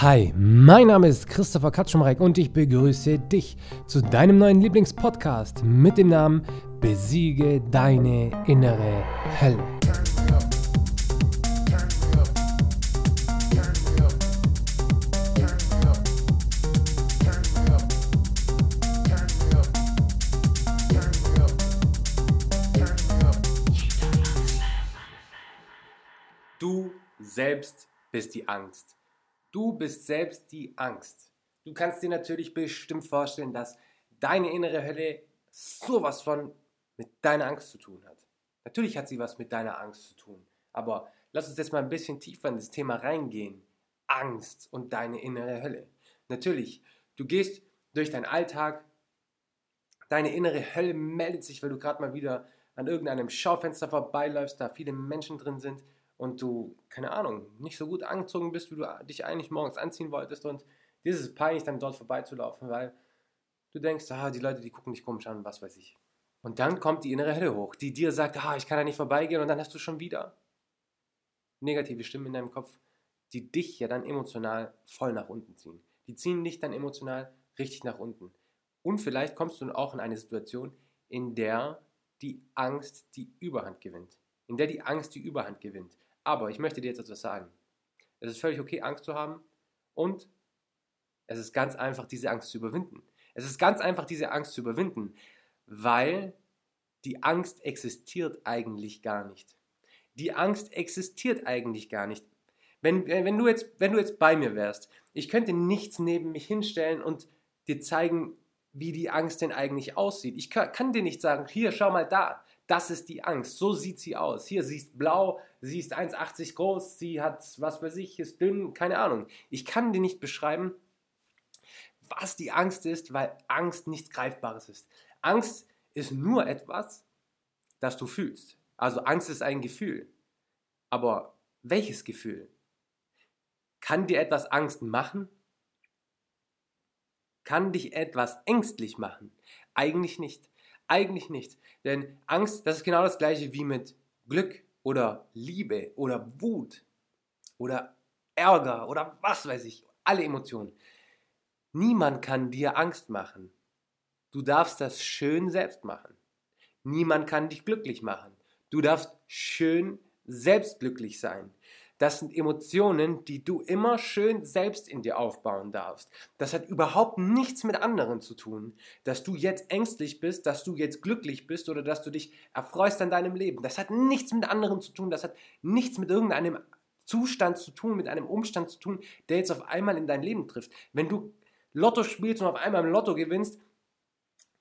Hi, mein Name ist Christopher Katschumreck und ich begrüße dich zu deinem neuen Lieblingspodcast mit dem Namen Besiege deine innere Hölle. Du selbst bist die Angst. Du bist selbst die Angst. Du kannst dir natürlich bestimmt vorstellen, dass deine innere Hölle sowas von mit deiner Angst zu tun hat. Natürlich hat sie was mit deiner Angst zu tun. Aber lass uns jetzt mal ein bisschen tiefer in das Thema reingehen. Angst und deine innere Hölle. Natürlich, du gehst durch deinen Alltag, deine innere Hölle meldet sich, weil du gerade mal wieder an irgendeinem Schaufenster vorbeiläufst, da viele Menschen drin sind und du, keine Ahnung, nicht so gut angezogen bist, wie du dich eigentlich morgens anziehen wolltest und dir ist es peinlich, dann dort vorbeizulaufen, weil du denkst, ah, die Leute, die gucken dich komisch an, was weiß ich. Und dann kommt die innere Hölle hoch, die dir sagt, ah, ich kann da nicht vorbeigehen und dann hast du schon wieder negative Stimmen in deinem Kopf, die dich ja dann emotional voll nach unten ziehen. Die ziehen dich dann emotional richtig nach unten. Und vielleicht kommst du auch in eine Situation, in der die Angst die Überhand gewinnt. In der die Angst die Überhand gewinnt. Aber ich möchte dir jetzt etwas sagen. Es ist völlig okay, Angst zu haben und es ist ganz einfach, diese Angst zu überwinden. Es ist ganz einfach, diese Angst zu überwinden, weil die Angst existiert eigentlich gar nicht. Die Angst existiert eigentlich gar nicht. Wenn, wenn, du jetzt, wenn du jetzt bei mir wärst, ich könnte nichts neben mich hinstellen und dir zeigen, wie die Angst denn eigentlich aussieht. Ich kann, kann dir nicht sagen, hier, schau mal da. Das ist die Angst. So sieht sie aus. Hier, sie ist blau, sie ist 1,80 groß, sie hat, was weiß ich, ist dünn, keine Ahnung. Ich kann dir nicht beschreiben, was die Angst ist, weil Angst nichts Greifbares ist. Angst ist nur etwas, das du fühlst. Also Angst ist ein Gefühl. Aber welches Gefühl? Kann dir etwas Angst machen? Kann dich etwas ängstlich machen? Eigentlich nicht. Eigentlich nicht. Denn Angst, das ist genau das gleiche wie mit Glück oder Liebe oder Wut oder Ärger oder was weiß ich. Alle Emotionen. Niemand kann dir Angst machen. Du darfst das schön selbst machen. Niemand kann dich glücklich machen. Du darfst schön selbst glücklich sein. Das sind Emotionen, die du immer schön selbst in dir aufbauen darfst. Das hat überhaupt nichts mit anderen zu tun. Dass du jetzt ängstlich bist, dass du jetzt glücklich bist oder dass du dich erfreust an deinem Leben. Das hat nichts mit anderen zu tun. Das hat nichts mit irgendeinem Zustand zu tun, mit einem Umstand zu tun, der jetzt auf einmal in dein Leben trifft. Wenn du Lotto spielst und auf einmal im Lotto gewinnst,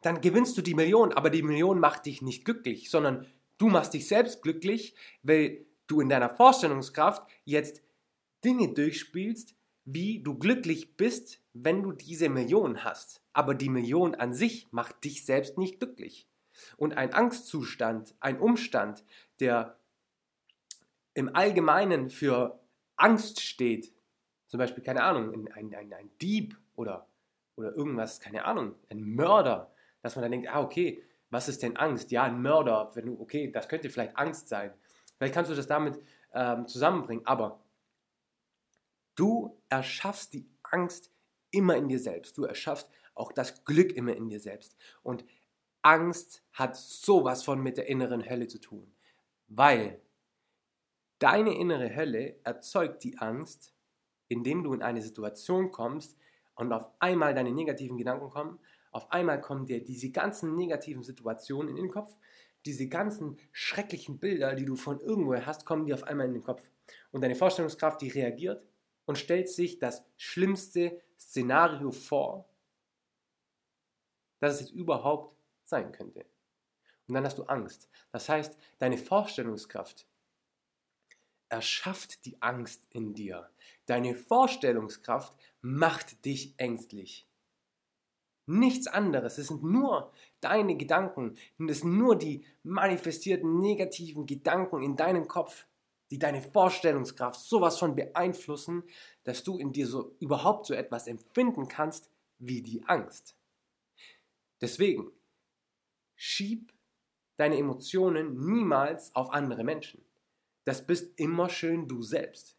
dann gewinnst du die Million, aber die Million macht dich nicht glücklich, sondern du machst dich selbst glücklich, weil du in deiner Vorstellungskraft jetzt Dinge durchspielst, wie du glücklich bist, wenn du diese Million hast. Aber die Million an sich macht dich selbst nicht glücklich. Und ein Angstzustand, ein Umstand, der im Allgemeinen für Angst steht, zum Beispiel, keine Ahnung, ein, ein, ein Dieb oder, oder irgendwas, keine Ahnung, ein Mörder, dass man dann denkt, ah, okay, was ist denn Angst? Ja, ein Mörder, wenn du, okay, das könnte vielleicht Angst sein. Vielleicht kannst du das damit ähm, zusammenbringen, aber du erschaffst die Angst immer in dir selbst. Du erschaffst auch das Glück immer in dir selbst. Und Angst hat sowas von mit der inneren Hölle zu tun, weil deine innere Hölle erzeugt die Angst, indem du in eine Situation kommst und auf einmal deine negativen Gedanken kommen, auf einmal kommen dir diese ganzen negativen Situationen in den Kopf diese ganzen schrecklichen Bilder, die du von irgendwoher hast, kommen dir auf einmal in den Kopf. Und deine Vorstellungskraft, die reagiert und stellt sich das schlimmste Szenario vor, das es jetzt überhaupt sein könnte. Und dann hast du Angst. Das heißt, deine Vorstellungskraft erschafft die Angst in dir. Deine Vorstellungskraft macht dich ängstlich. Nichts anderes. Es sind nur deine Gedanken. Es sind nur die manifestierten negativen Gedanken in deinem Kopf, die deine Vorstellungskraft sowas von beeinflussen, dass du in dir so überhaupt so etwas empfinden kannst wie die Angst. Deswegen, schieb deine Emotionen niemals auf andere Menschen. Das bist immer schön du selbst.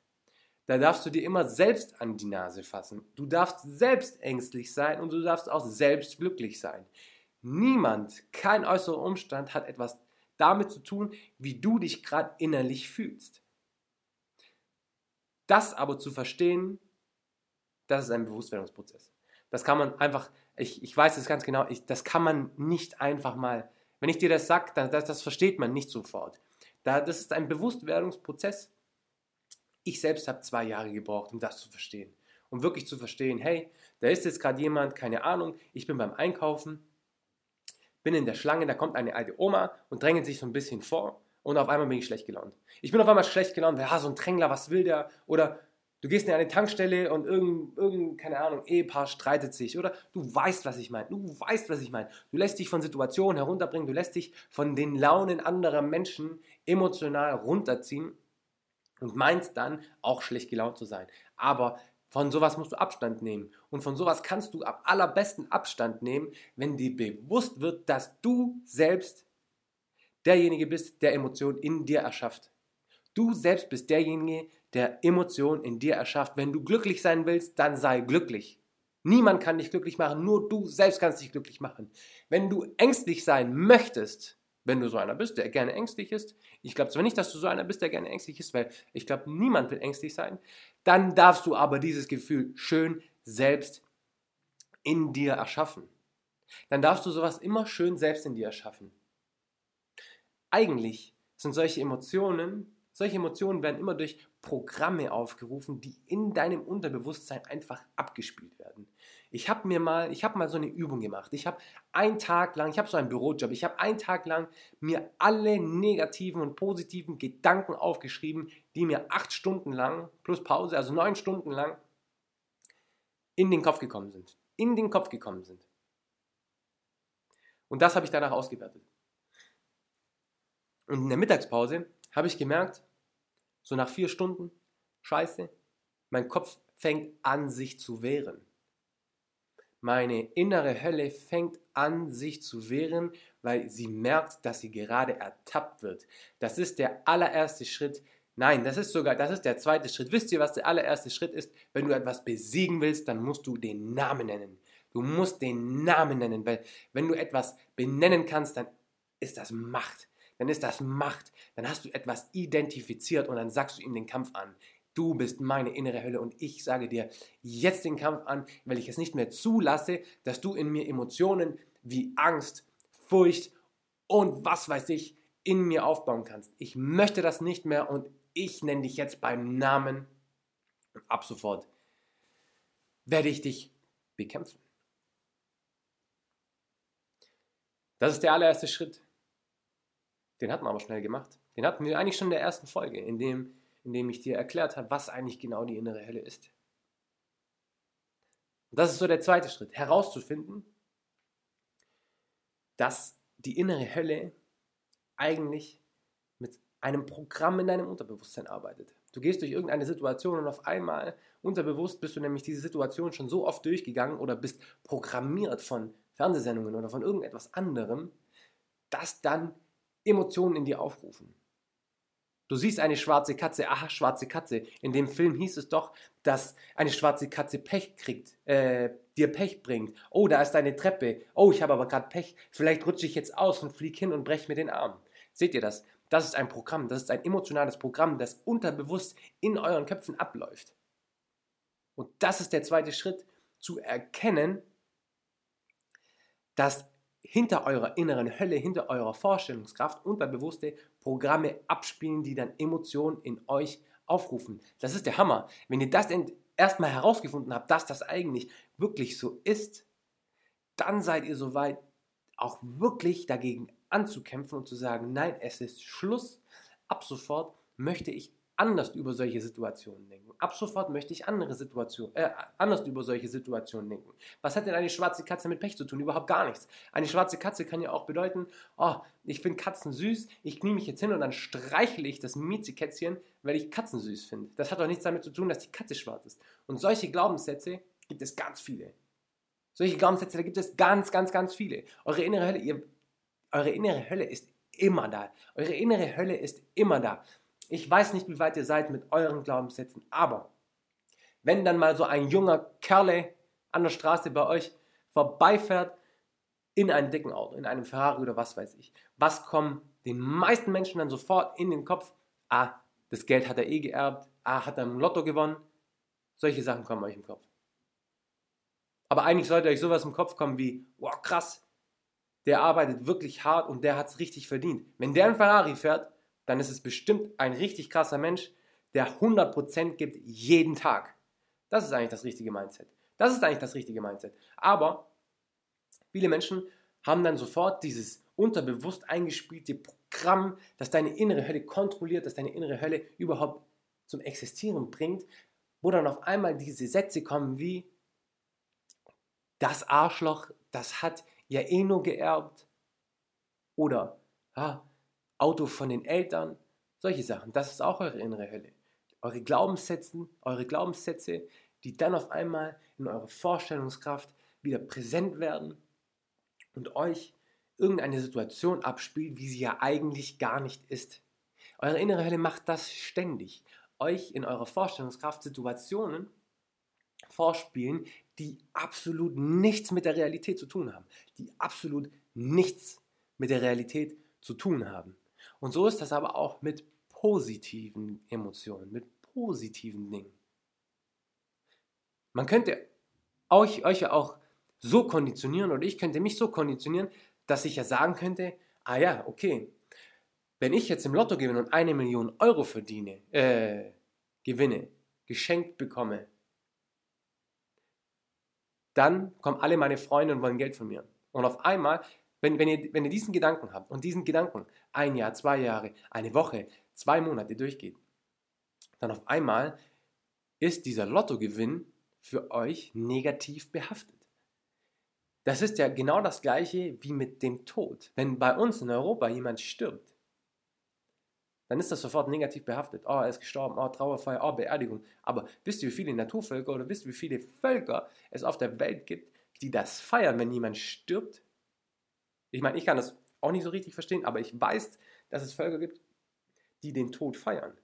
Da darfst du dir immer selbst an die Nase fassen. Du darfst selbst ängstlich sein und du darfst auch selbst glücklich sein. Niemand, kein äußerer Umstand hat etwas damit zu tun, wie du dich gerade innerlich fühlst. Das aber zu verstehen, das ist ein Bewusstwerdungsprozess. Das kann man einfach, ich, ich weiß es ganz genau, ich, das kann man nicht einfach mal, wenn ich dir das sage, das, das versteht man nicht sofort. Da, das ist ein Bewusstwerdungsprozess. Ich selbst habe zwei Jahre gebraucht, um das zu verstehen. Um wirklich zu verstehen, hey, da ist jetzt gerade jemand, keine Ahnung, ich bin beim Einkaufen, bin in der Schlange, da kommt eine alte Oma und drängelt sich so ein bisschen vor und auf einmal bin ich schlecht gelaunt. Ich bin auf einmal schlecht gelaunt, ja, so ein Drängler, was will der? Oder du gehst in eine Tankstelle und irgendein, irgend, keine Ahnung, Ehepaar streitet sich. Oder du weißt, was ich meine. Du weißt, was ich meine. Du lässt dich von Situationen herunterbringen, du lässt dich von den Launen anderer Menschen emotional runterziehen und meinst dann auch schlecht gelaunt zu sein. Aber von sowas musst du Abstand nehmen. Und von sowas kannst du am allerbesten Abstand nehmen, wenn dir bewusst wird, dass du selbst derjenige bist, der Emotionen in dir erschafft. Du selbst bist derjenige, der Emotionen in dir erschafft. Wenn du glücklich sein willst, dann sei glücklich. Niemand kann dich glücklich machen, nur du selbst kannst dich glücklich machen. Wenn du ängstlich sein möchtest, wenn du so einer bist, der gerne ängstlich ist, ich glaube zwar nicht, dass du so einer bist, der gerne ängstlich ist, weil ich glaube, niemand will ängstlich sein, dann darfst du aber dieses Gefühl schön selbst in dir erschaffen. Dann darfst du sowas immer schön selbst in dir erschaffen. Eigentlich sind solche Emotionen, solche Emotionen werden immer durch Programme aufgerufen, die in deinem Unterbewusstsein einfach abgespielt werden. Ich habe mir mal, ich habe mal so eine Übung gemacht. Ich habe einen Tag lang, ich habe so einen Bürojob, ich habe einen Tag lang mir alle negativen und positiven Gedanken aufgeschrieben, die mir acht Stunden lang plus Pause, also neun Stunden lang in den Kopf gekommen sind. In den Kopf gekommen sind. Und das habe ich danach ausgewertet. Und in der Mittagspause habe ich gemerkt, so nach vier Stunden, scheiße, mein Kopf fängt an, sich zu wehren. Meine innere Hölle fängt an, sich zu wehren, weil sie merkt, dass sie gerade ertappt wird. Das ist der allererste Schritt. Nein, das ist sogar, das ist der zweite Schritt. Wisst ihr, was der allererste Schritt ist? Wenn du etwas besiegen willst, dann musst du den Namen nennen. Du musst den Namen nennen, weil wenn du etwas benennen kannst, dann ist das Macht. Dann ist das Macht. Dann hast du etwas identifiziert und dann sagst du ihm den Kampf an. Du bist meine innere Hölle und ich sage dir jetzt den Kampf an, weil ich es nicht mehr zulasse, dass du in mir Emotionen wie Angst, Furcht und was weiß ich in mir aufbauen kannst. Ich möchte das nicht mehr und ich nenne dich jetzt beim Namen und ab sofort werde ich dich bekämpfen. Das ist der allererste Schritt. Den hat man aber schnell gemacht. Den hatten wir eigentlich schon in der ersten Folge, in dem indem ich dir erklärt habe, was eigentlich genau die innere Hölle ist. Und das ist so der zweite Schritt, herauszufinden, dass die innere Hölle eigentlich mit einem Programm in deinem Unterbewusstsein arbeitet. Du gehst durch irgendeine Situation und auf einmal unterbewusst bist du nämlich diese Situation schon so oft durchgegangen oder bist programmiert von Fernsehsendungen oder von irgendetwas anderem, dass dann Emotionen in dir aufrufen. Du siehst eine schwarze Katze, aha, schwarze Katze. In dem Film hieß es doch, dass eine schwarze Katze Pech kriegt, äh, dir Pech bringt. Oh, da ist eine Treppe. Oh, ich habe aber gerade Pech. Vielleicht rutsche ich jetzt aus und fliege hin und breche mir den Arm. Seht ihr das? Das ist ein Programm, das ist ein emotionales Programm, das unterbewusst in euren Köpfen abläuft. Und das ist der zweite Schritt, zu erkennen, dass hinter eurer inneren Hölle, hinter eurer Vorstellungskraft unterbewusste Programme abspielen, die dann Emotionen in euch aufrufen. Das ist der Hammer. Wenn ihr das erstmal herausgefunden habt, dass das eigentlich wirklich so ist, dann seid ihr soweit, auch wirklich dagegen anzukämpfen und zu sagen, nein, es ist Schluss. Ab sofort möchte ich anders über solche Situationen denken. Ab sofort möchte ich andere Situationen, äh, anders über solche Situationen denken. Was hat denn eine schwarze Katze mit Pech zu tun? Überhaupt gar nichts. Eine schwarze Katze kann ja auch bedeuten, oh, ich finde Katzen süß, ich knie mich jetzt hin und dann streichle ich das Miezekätzchen, weil ich Katzen süß finde. Das hat doch nichts damit zu tun, dass die Katze schwarz ist. Und solche Glaubenssätze gibt es ganz viele. Solche Glaubenssätze, da gibt es ganz, ganz, ganz viele. Eure innere Hölle, ihr, eure innere Hölle ist immer da. Eure innere Hölle ist immer da. Ich weiß nicht, wie weit ihr seid mit euren Glaubenssätzen, aber Wenn dann mal so ein junger Kerle an der Straße bei euch vorbeifährt in einem dicken Auto, in einem Ferrari oder was weiß ich, was kommen den meisten Menschen dann sofort in den Kopf? Ah, das Geld hat er eh geerbt, ah, hat er im Lotto gewonnen. Solche Sachen kommen euch im Kopf. Aber eigentlich sollte euch sowas im Kopf kommen wie, wow, krass, der arbeitet wirklich hart und der hat es richtig verdient. Wenn der einen Ferrari fährt, dann ist es bestimmt ein richtig krasser Mensch, der 100% gibt jeden Tag. Das ist eigentlich das richtige Mindset. Das ist eigentlich das richtige Mindset. Aber viele Menschen haben dann sofort dieses unterbewusst eingespielte Programm, das deine innere Hölle kontrolliert, das deine innere Hölle überhaupt zum Existieren bringt, wo dann auf einmal diese Sätze kommen wie, das Arschloch, das hat ja eh nur geerbt. Oder ah, Auto von den Eltern. Solche Sachen. Das ist auch eure innere Hölle. Eure Glaubenssätze, eure Glaubenssätze, die dann auf einmal in eurer Vorstellungskraft wieder präsent werden und euch irgendeine Situation abspielt, wie sie ja eigentlich gar nicht ist. Eure innere Hölle macht das ständig. Euch in eurer Vorstellungskraft Situationen vorspielen, die absolut nichts mit der Realität zu tun haben. Die absolut nichts mit der Realität zu tun haben. Und so ist das aber auch mit positiven Emotionen, mit positiven Dingen. Man könnte euch, euch ja auch so konditionieren oder ich könnte mich so konditionieren, dass ich ja sagen könnte, ah ja, okay, wenn ich jetzt im Lotto gewinne und eine Million Euro verdiene, äh, gewinne, geschenkt bekomme, dann kommen alle meine Freunde und wollen Geld von mir. Und auf einmal, wenn, wenn, ihr, wenn ihr diesen Gedanken habt und diesen Gedanken ein Jahr, zwei Jahre, eine Woche, zwei Monate durchgeht, dann auf einmal ist dieser Lottogewinn für euch negativ behaftet. Das ist ja genau das gleiche wie mit dem Tod. Wenn bei uns in Europa jemand stirbt, dann ist das sofort negativ behaftet. Oh, er ist gestorben, oh, Trauerfeier, oh, Beerdigung. Aber wisst ihr, wie viele Naturvölker oder wisst ihr, wie viele Völker es auf der Welt gibt, die das feiern, wenn jemand stirbt? Ich meine, ich kann das auch nicht so richtig verstehen, aber ich weiß, dass es Völker gibt, die den Tod feiern.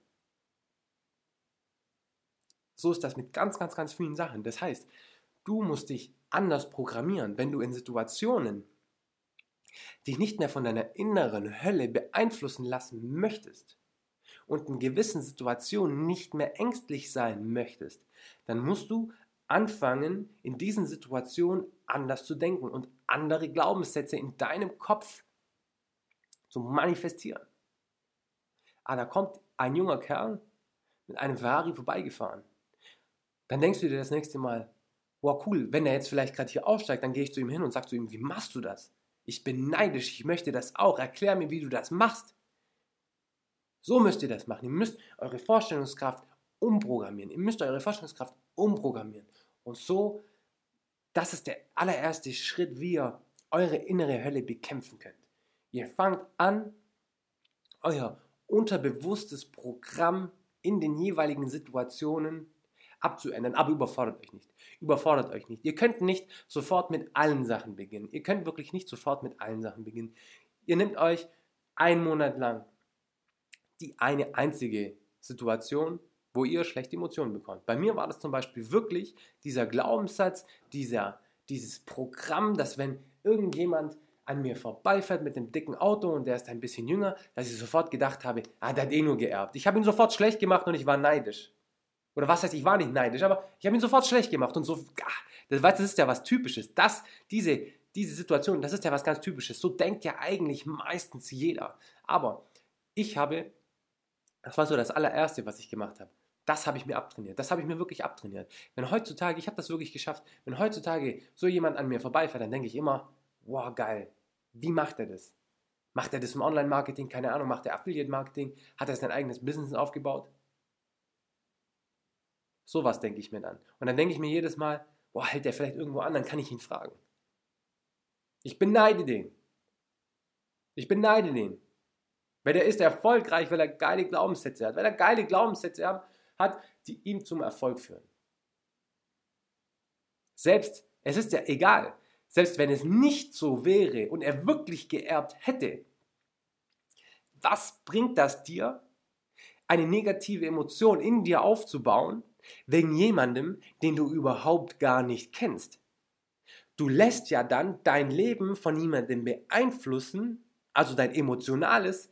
So ist das mit ganz, ganz, ganz vielen Sachen. Das heißt, du musst dich anders programmieren, wenn du in Situationen dich nicht mehr von deiner inneren Hölle beeinflussen lassen möchtest und in gewissen Situationen nicht mehr ängstlich sein möchtest, dann musst du anfangen, in diesen Situationen anders zu denken und andere Glaubenssätze in deinem Kopf zu manifestieren. Ah, da kommt ein junger Kerl mit einem Ferrari vorbeigefahren. Dann denkst du dir das nächste Mal, wow, cool, wenn er jetzt vielleicht gerade hier aussteigt, dann gehe ich zu ihm hin und sage zu ihm, wie machst du das? Ich bin neidisch, ich möchte das auch. Erklär mir, wie du das machst. So müsst ihr das machen. Ihr müsst eure Vorstellungskraft umprogrammieren. Ihr müsst eure Vorstellungskraft umprogrammieren. Und so, das ist der allererste Schritt, wie ihr eure innere Hölle bekämpfen könnt. Ihr fangt an, euer unterbewusstes Programm in den jeweiligen Situationen abzuändern, aber überfordert euch nicht. Überfordert euch nicht. Ihr könnt nicht sofort mit allen Sachen beginnen. Ihr könnt wirklich nicht sofort mit allen Sachen beginnen. Ihr nehmt euch einen Monat lang die eine einzige Situation, wo ihr schlechte Emotionen bekommt. Bei mir war das zum Beispiel wirklich dieser Glaubenssatz, dieser, dieses Programm, dass wenn irgendjemand an mir vorbeifährt mit dem dicken Auto und der ist ein bisschen jünger, dass ich sofort gedacht habe, ah, der hat eh nur geerbt. Ich habe ihn sofort schlecht gemacht und ich war neidisch. Oder was heißt, ich war nicht neidisch, aber ich habe ihn sofort schlecht gemacht und so, das, das ist ja was Typisches. Das, diese, diese Situation, das ist ja was ganz Typisches. So denkt ja eigentlich meistens jeder. Aber ich habe, das war so das allererste, was ich gemacht habe. Das habe ich mir abtrainiert. Das habe ich mir wirklich abtrainiert. Wenn heutzutage, ich habe das wirklich geschafft, wenn heutzutage so jemand an mir vorbeifährt, dann denke ich immer, wow, geil. Wie macht er das? Macht er das im Online-Marketing? Keine Ahnung. Macht er Affiliate-Marketing? Hat er sein eigenes Business aufgebaut? Sowas denke ich mir dann. Und dann denke ich mir jedes Mal, boah, hält der vielleicht irgendwo an, dann kann ich ihn fragen. Ich beneide den. Ich beneide den. Weil der ist erfolgreich, weil er geile Glaubenssätze hat. Weil er geile Glaubenssätze hat, die ihm zum Erfolg führen. Selbst, es ist ja egal, selbst wenn es nicht so wäre und er wirklich geerbt hätte, was bringt das dir, eine negative Emotion in dir aufzubauen, Wegen jemandem, den du überhaupt gar nicht kennst. Du lässt ja dann dein Leben von jemandem beeinflussen, also dein emotionales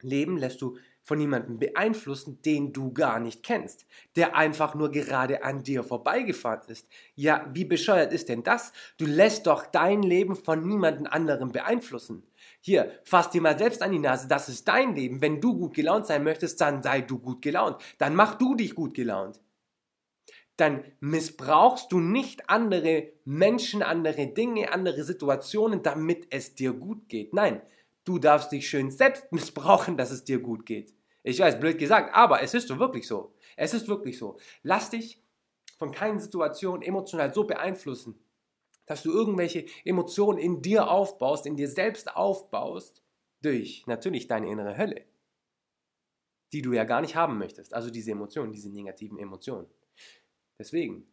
Leben lässt du von jemandem beeinflussen, den du gar nicht kennst, der einfach nur gerade an dir vorbeigefahren ist. Ja, wie bescheuert ist denn das? Du lässt doch dein Leben von niemandem anderem beeinflussen. Hier, fass dir mal selbst an die Nase, das ist dein Leben. Wenn du gut gelaunt sein möchtest, dann sei du gut gelaunt. Dann mach du dich gut gelaunt. Dann missbrauchst du nicht andere Menschen, andere Dinge, andere Situationen, damit es dir gut geht. Nein, du darfst dich schön selbst missbrauchen, dass es dir gut geht. Ich weiß, blöd gesagt, aber es ist wirklich so. Es ist wirklich so. Lass dich von keinen Situationen emotional so beeinflussen, dass du irgendwelche Emotionen in dir aufbaust, in dir selbst aufbaust, durch natürlich deine innere Hölle, die du ja gar nicht haben möchtest. Also diese Emotionen, diese negativen Emotionen. Deswegen,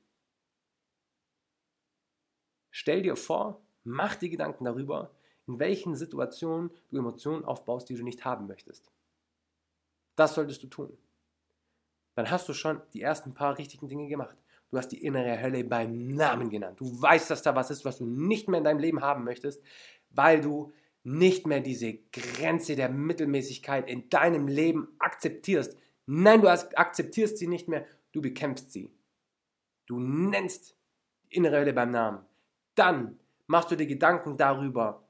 stell dir vor, mach dir Gedanken darüber, in welchen Situationen du Emotionen aufbaust, die du nicht haben möchtest. Das solltest du tun. Dann hast du schon die ersten paar richtigen Dinge gemacht. Du hast die innere Hölle beim Namen genannt. Du weißt, dass da was ist, was du nicht mehr in deinem Leben haben möchtest, weil du nicht mehr diese Grenze der Mittelmäßigkeit in deinem Leben akzeptierst. Nein, du akzeptierst sie nicht mehr, du bekämpfst sie. Du nennst die innere Hölle beim Namen. Dann machst du dir Gedanken darüber,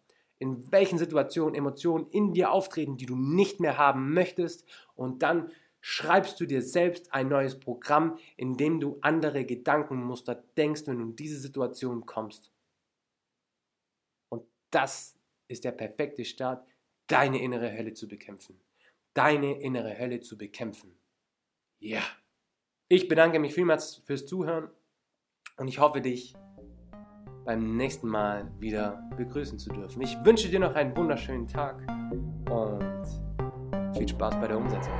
in welchen Situationen Emotionen in dir auftreten, die du nicht mehr haben möchtest. Und dann schreibst du dir selbst ein neues Programm, in dem du andere Gedankenmuster denkst, wenn du in diese Situation kommst. Und das ist der perfekte Start, deine innere Hölle zu bekämpfen. Deine innere Hölle zu bekämpfen. Ja. Ich bedanke mich vielmals fürs Zuhören und ich hoffe, dich beim nächsten Mal wieder begrüßen zu dürfen. Ich wünsche dir noch einen wunderschönen Tag und viel Spaß bei der Umsetzung.